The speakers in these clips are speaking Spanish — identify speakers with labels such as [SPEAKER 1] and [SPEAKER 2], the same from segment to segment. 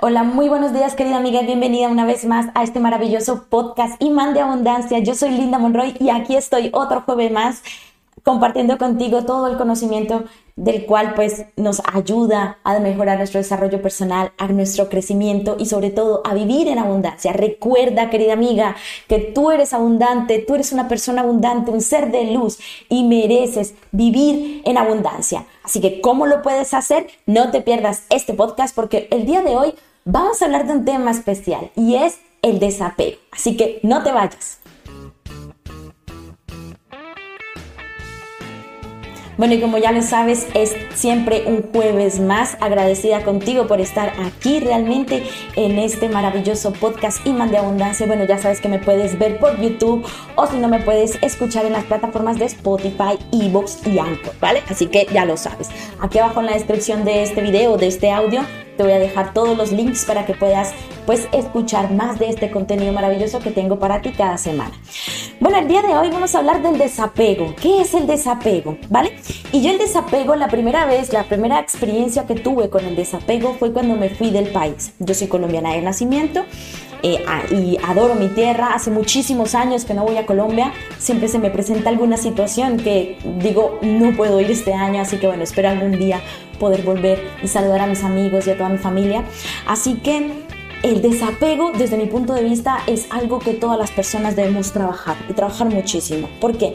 [SPEAKER 1] Hola, muy buenos días, querida amiga. Bienvenida una vez más a este maravilloso podcast Imán de Abundancia. Yo soy Linda Monroy y aquí estoy otro jueves más compartiendo contigo todo el conocimiento del cual pues nos ayuda a mejorar nuestro desarrollo personal, a nuestro crecimiento y sobre todo a vivir en abundancia. Recuerda, querida amiga, que tú eres abundante, tú eres una persona abundante, un ser de luz y mereces vivir en abundancia. Así que, ¿cómo lo puedes hacer? No te pierdas este podcast porque el día de hoy vamos a hablar de un tema especial y es el desapego. Así que no te vayas. Bueno, y como ya lo sabes, es siempre un jueves más agradecida contigo por estar aquí realmente en este maravilloso podcast Iman de Abundancia. Bueno, ya sabes que me puedes ver por YouTube o si no me puedes escuchar en las plataformas de Spotify, Evox y Anchor, ¿vale? Así que ya lo sabes. Aquí abajo en la descripción de este video, de este audio, te voy a dejar todos los links para que puedas pues escuchar más de este contenido maravilloso que tengo para ti cada semana. Bueno, el día de hoy vamos a hablar del desapego. ¿Qué es el desapego? ¿Vale? Y yo el desapego, la primera vez, la primera experiencia que tuve con el desapego fue cuando me fui del país. Yo soy colombiana de nacimiento. Eh, y adoro mi tierra. Hace muchísimos años que no voy a Colombia. Siempre se me presenta alguna situación que digo, no puedo ir este año, así que bueno, espero algún día poder volver y saludar a mis amigos y a toda mi familia. Así que el desapego, desde mi punto de vista, es algo que todas las personas debemos trabajar y trabajar muchísimo. ¿Por qué?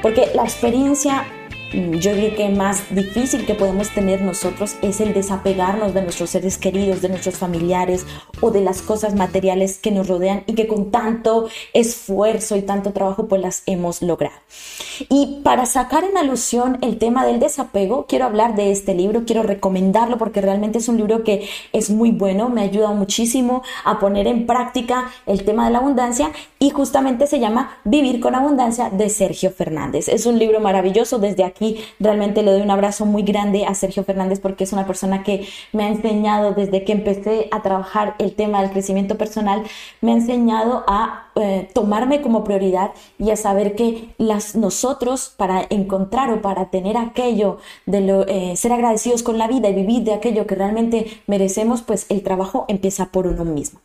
[SPEAKER 1] Porque la experiencia yo creo que más difícil que podemos tener nosotros es el desapegarnos de nuestros seres queridos, de nuestros familiares o de las cosas materiales que nos rodean y que con tanto esfuerzo y tanto trabajo pues las hemos logrado. Y para sacar en alusión el tema del desapego, quiero hablar de este libro, quiero recomendarlo porque realmente es un libro que es muy bueno, me ha ayudado muchísimo a poner en práctica el tema de la abundancia y justamente se llama Vivir con Abundancia de Sergio Fernández. Es un libro maravilloso desde aquí realmente le doy un abrazo muy grande a Sergio Fernández porque es una persona que me ha enseñado desde que empecé a trabajar el tema del crecimiento personal, me ha enseñado a eh, tomarme como prioridad y a saber que las, nosotros para encontrar o para tener aquello de lo, eh, ser agradecidos con la vida y vivir de aquello que realmente merecemos, pues el trabajo empieza por uno mismo.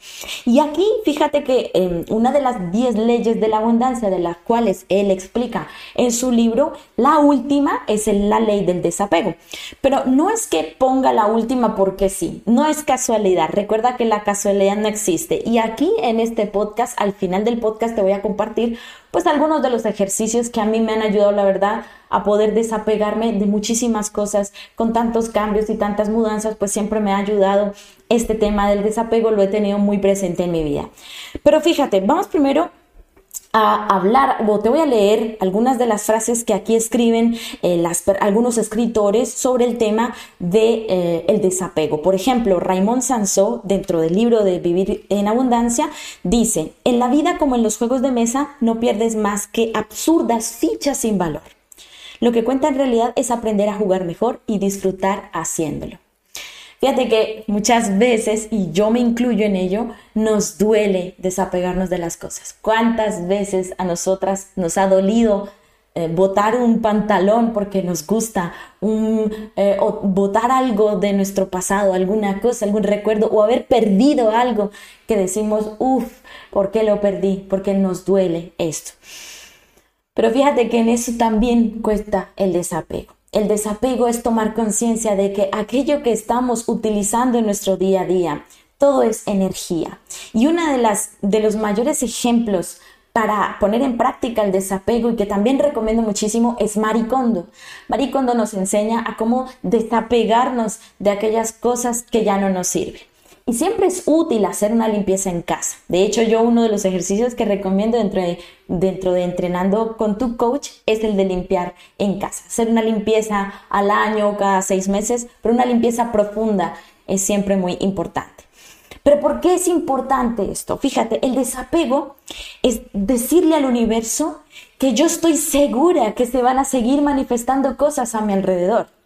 [SPEAKER 1] Y aquí fíjate que em, una de las 10 leyes de la abundancia de las cuales él explica en su libro, la última es la ley del desapego. Pero no es que ponga la última porque sí, no es casualidad. Recuerda que la casualidad no existe. Y aquí en este podcast, al final del podcast, te voy a compartir pues algunos de los ejercicios que a mí me han ayudado, la verdad, a poder desapegarme de muchísimas cosas con tantos cambios y tantas mudanzas, pues siempre me ha ayudado este tema del desapego, lo he tenido muy presente en mi vida. Pero fíjate, vamos primero a hablar o te voy a leer algunas de las frases que aquí escriben eh, algunos escritores sobre el tema de eh, desapego. Por ejemplo, Raymond Sansó, dentro del libro de Vivir en Abundancia, dice, en la vida como en los juegos de mesa no pierdes más que absurdas fichas sin valor. Lo que cuenta en realidad es aprender a jugar mejor y disfrutar haciéndolo. Fíjate que muchas veces, y yo me incluyo en ello, nos duele desapegarnos de las cosas. ¿Cuántas veces a nosotras nos ha dolido eh, botar un pantalón porque nos gusta, eh, o botar algo de nuestro pasado, alguna cosa, algún recuerdo, o haber perdido algo que decimos, uff, ¿por qué lo perdí? Porque nos duele esto. Pero fíjate que en eso también cuesta el desapego. El desapego es tomar conciencia de que aquello que estamos utilizando en nuestro día a día, todo es energía. Y uno de, las, de los mayores ejemplos para poner en práctica el desapego y que también recomiendo muchísimo es Maricondo. Maricondo nos enseña a cómo desapegarnos de aquellas cosas que ya no nos sirven. Y siempre es útil hacer una limpieza en casa. De hecho, yo uno de los ejercicios que recomiendo dentro de, dentro de entrenando con tu coach es el de limpiar en casa. Hacer una limpieza al año, cada seis meses, pero una limpieza profunda es siempre muy importante. Pero ¿por qué es importante esto? Fíjate, el desapego es decirle al universo que yo estoy segura que se van a seguir manifestando cosas a mi alrededor.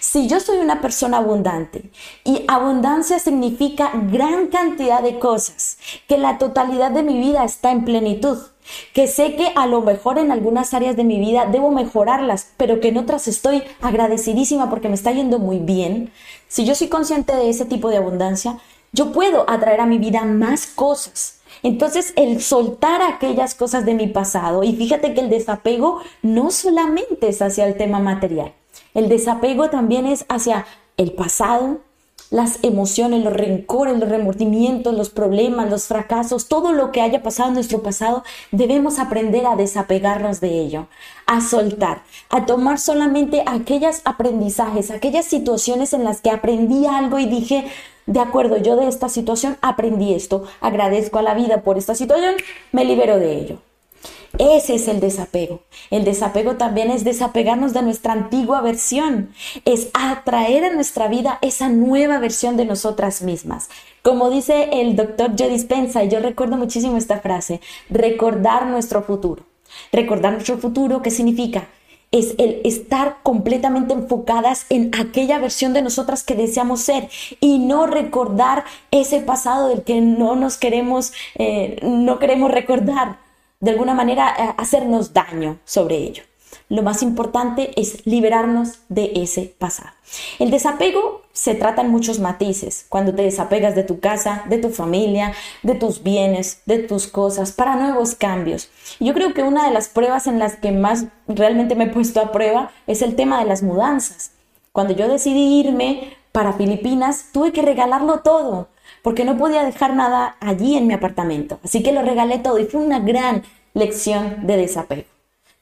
[SPEAKER 1] Si yo soy una persona abundante y abundancia significa gran cantidad de cosas, que la totalidad de mi vida está en plenitud, que sé que a lo mejor en algunas áreas de mi vida debo mejorarlas, pero que en otras estoy agradecidísima porque me está yendo muy bien, si yo soy consciente de ese tipo de abundancia, yo puedo atraer a mi vida más cosas. Entonces, el soltar aquellas cosas de mi pasado, y fíjate que el desapego no solamente es hacia el tema material, el desapego también es hacia el pasado, las emociones, los rencores, los remordimientos, los problemas, los fracasos, todo lo que haya pasado en nuestro pasado, debemos aprender a desapegarnos de ello, a soltar, a tomar solamente aquellos aprendizajes, aquellas situaciones en las que aprendí algo y dije, de acuerdo, yo de esta situación aprendí esto, agradezco a la vida por esta situación, me libero de ello. Ese es el desapego. El desapego también es desapegarnos de nuestra antigua versión, es atraer a nuestra vida esa nueva versión de nosotras mismas. Como dice el doctor Joe Dispensa, y yo recuerdo muchísimo esta frase, recordar nuestro futuro. Recordar nuestro futuro, ¿qué significa? es el estar completamente enfocadas en aquella versión de nosotras que deseamos ser y no recordar ese pasado del que no nos queremos, eh, no queremos recordar de alguna manera eh, hacernos daño sobre ello. Lo más importante es liberarnos de ese pasado. El desapego se trata en muchos matices. Cuando te desapegas de tu casa, de tu familia, de tus bienes, de tus cosas, para nuevos cambios. Yo creo que una de las pruebas en las que más realmente me he puesto a prueba es el tema de las mudanzas. Cuando yo decidí irme para Filipinas, tuve que regalarlo todo porque no podía dejar nada allí en mi apartamento. Así que lo regalé todo y fue una gran lección de desapego.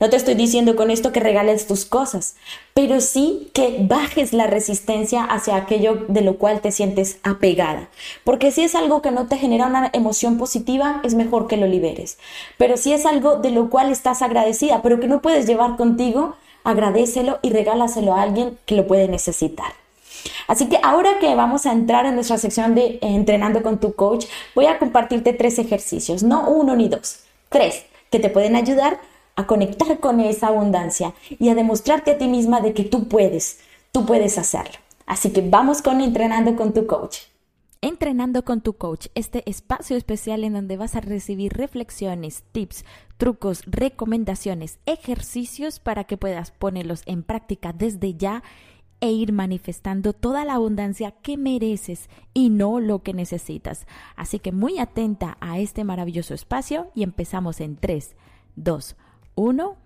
[SPEAKER 1] No te estoy diciendo con esto que regales tus cosas, pero sí que bajes la resistencia hacia aquello de lo cual te sientes apegada. Porque si es algo que no te genera una emoción positiva, es mejor que lo liberes. Pero si es algo de lo cual estás agradecida, pero que no puedes llevar contigo, agradecelo y regálaselo a alguien que lo puede necesitar. Así que ahora que vamos a entrar en nuestra sección de entrenando con tu coach, voy a compartirte tres ejercicios, no uno ni dos, tres, que te pueden ayudar a conectar con esa abundancia y a demostrarte a ti misma de que tú puedes, tú puedes hacerlo. Así que vamos con entrenando con tu coach.
[SPEAKER 2] Entrenando con tu coach, este espacio especial en donde vas a recibir reflexiones, tips, trucos, recomendaciones, ejercicios para que puedas ponerlos en práctica desde ya e ir manifestando toda la abundancia que mereces y no lo que necesitas. Así que muy atenta a este maravilloso espacio y empezamos en 3, 2, 1.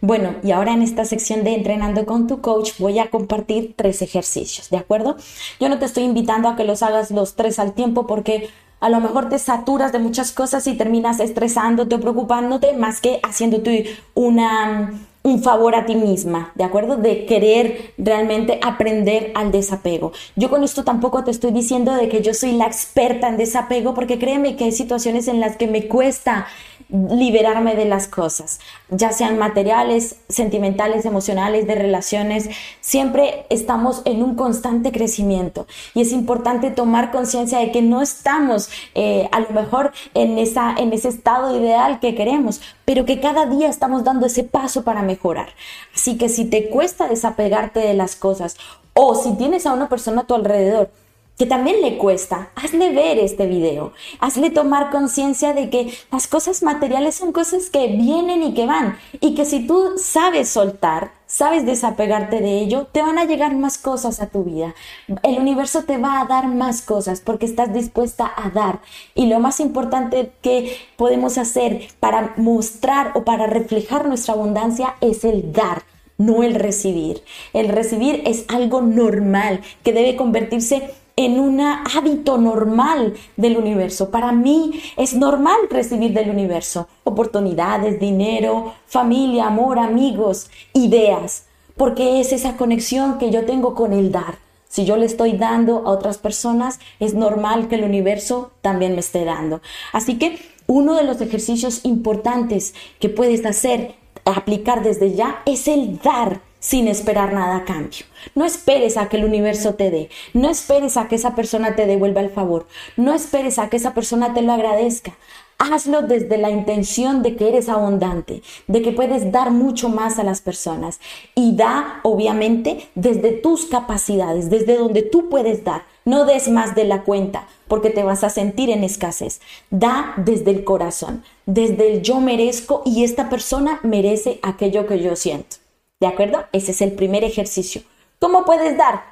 [SPEAKER 1] Bueno, y ahora en esta sección de entrenando con tu coach voy a compartir tres ejercicios, ¿de acuerdo? Yo no te estoy invitando a que los hagas los tres al tiempo porque a lo mejor te saturas de muchas cosas y terminas estresándote o preocupándote más que haciéndote una un favor a ti misma, ¿de acuerdo? De querer realmente aprender al desapego. Yo con esto tampoco te estoy diciendo de que yo soy la experta en desapego, porque créeme que hay situaciones en las que me cuesta liberarme de las cosas, ya sean materiales, sentimentales, emocionales, de relaciones, siempre estamos en un constante crecimiento y es importante tomar conciencia de que no estamos eh, a lo mejor en, esa, en ese estado ideal que queremos, pero que cada día estamos dando ese paso para mejorar. Así que si te cuesta desapegarte de las cosas o si tienes a una persona a tu alrededor que también le cuesta, hazle ver este video, hazle tomar conciencia de que las cosas materiales son cosas que vienen y que van y que si tú sabes soltar, sabes desapegarte de ello, te van a llegar más cosas a tu vida. El universo te va a dar más cosas porque estás dispuesta a dar. Y lo más importante que podemos hacer para mostrar o para reflejar nuestra abundancia es el dar no el recibir. El recibir es algo normal que debe convertirse en un hábito normal del universo. Para mí es normal recibir del universo oportunidades, dinero, familia, amor, amigos, ideas, porque es esa conexión que yo tengo con el dar. Si yo le estoy dando a otras personas, es normal que el universo también me esté dando. Así que uno de los ejercicios importantes que puedes hacer, aplicar desde ya, es el dar sin esperar nada a cambio. No esperes a que el universo te dé, no esperes a que esa persona te devuelva el favor, no esperes a que esa persona te lo agradezca. Hazlo desde la intención de que eres abundante, de que puedes dar mucho más a las personas. Y da, obviamente, desde tus capacidades, desde donde tú puedes dar. No des más de la cuenta porque te vas a sentir en escasez. Da desde el corazón, desde el yo merezco y esta persona merece aquello que yo siento. ¿De acuerdo? Ese es el primer ejercicio. ¿Cómo puedes dar?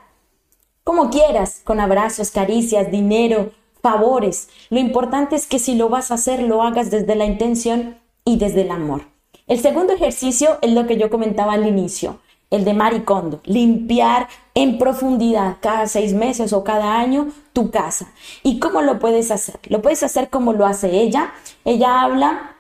[SPEAKER 1] Como quieras, con abrazos, caricias, dinero, favores. Lo importante es que si lo vas a hacer, lo hagas desde la intención y desde el amor. El segundo ejercicio es lo que yo comentaba al inicio, el de maricondo, limpiar en profundidad cada seis meses o cada año tu casa. ¿Y cómo lo puedes hacer? Lo puedes hacer como lo hace ella. Ella habla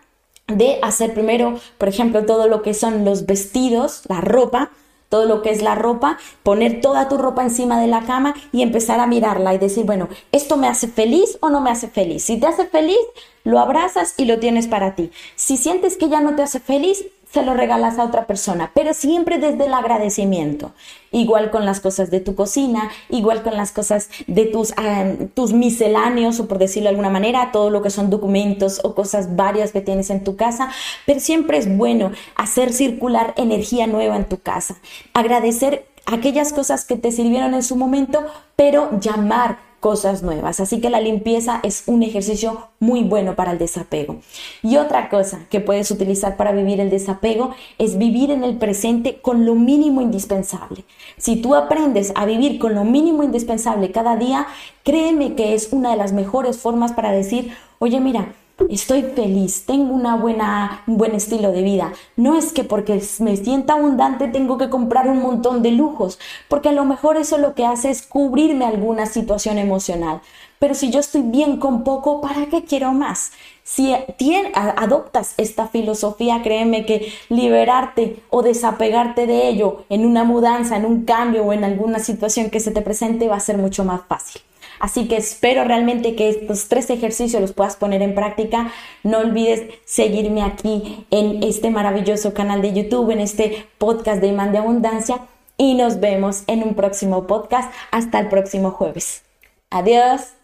[SPEAKER 1] de hacer primero, por ejemplo, todo lo que son los vestidos, la ropa, todo lo que es la ropa, poner toda tu ropa encima de la cama y empezar a mirarla y decir, bueno, ¿esto me hace feliz o no me hace feliz? Si te hace feliz, lo abrazas y lo tienes para ti. Si sientes que ya no te hace feliz, se lo regalas a otra persona, pero siempre desde el agradecimiento. Igual con las cosas de tu cocina, igual con las cosas de tus, tus misceláneos, o por decirlo de alguna manera, todo lo que son documentos o cosas varias que tienes en tu casa, pero siempre es bueno hacer circular energía nueva en tu casa. Agradecer aquellas cosas que te sirvieron en su momento, pero llamar cosas nuevas. Así que la limpieza es un ejercicio muy bueno para el desapego. Y otra cosa que puedes utilizar para vivir el desapego es vivir en el presente con lo mínimo indispensable. Si tú aprendes a vivir con lo mínimo indispensable cada día, créeme que es una de las mejores formas para decir, oye mira, estoy feliz, tengo una buena, un buen estilo de vida. No es que porque me sienta abundante tengo que comprar un montón de lujos, porque a lo mejor eso lo que hace es cubrirme alguna situación emocional. Pero si yo estoy bien con poco, ¿para qué quiero más? Si adoptas esta filosofía, créeme que liberarte o desapegarte de ello en una mudanza, en un cambio o en alguna situación que se te presente va a ser mucho más fácil. Así que espero realmente que estos tres ejercicios los puedas poner en práctica. No olvides seguirme aquí en este maravilloso canal de YouTube, en este podcast de Imán de Abundancia y nos vemos en un próximo podcast. Hasta el próximo jueves. Adiós.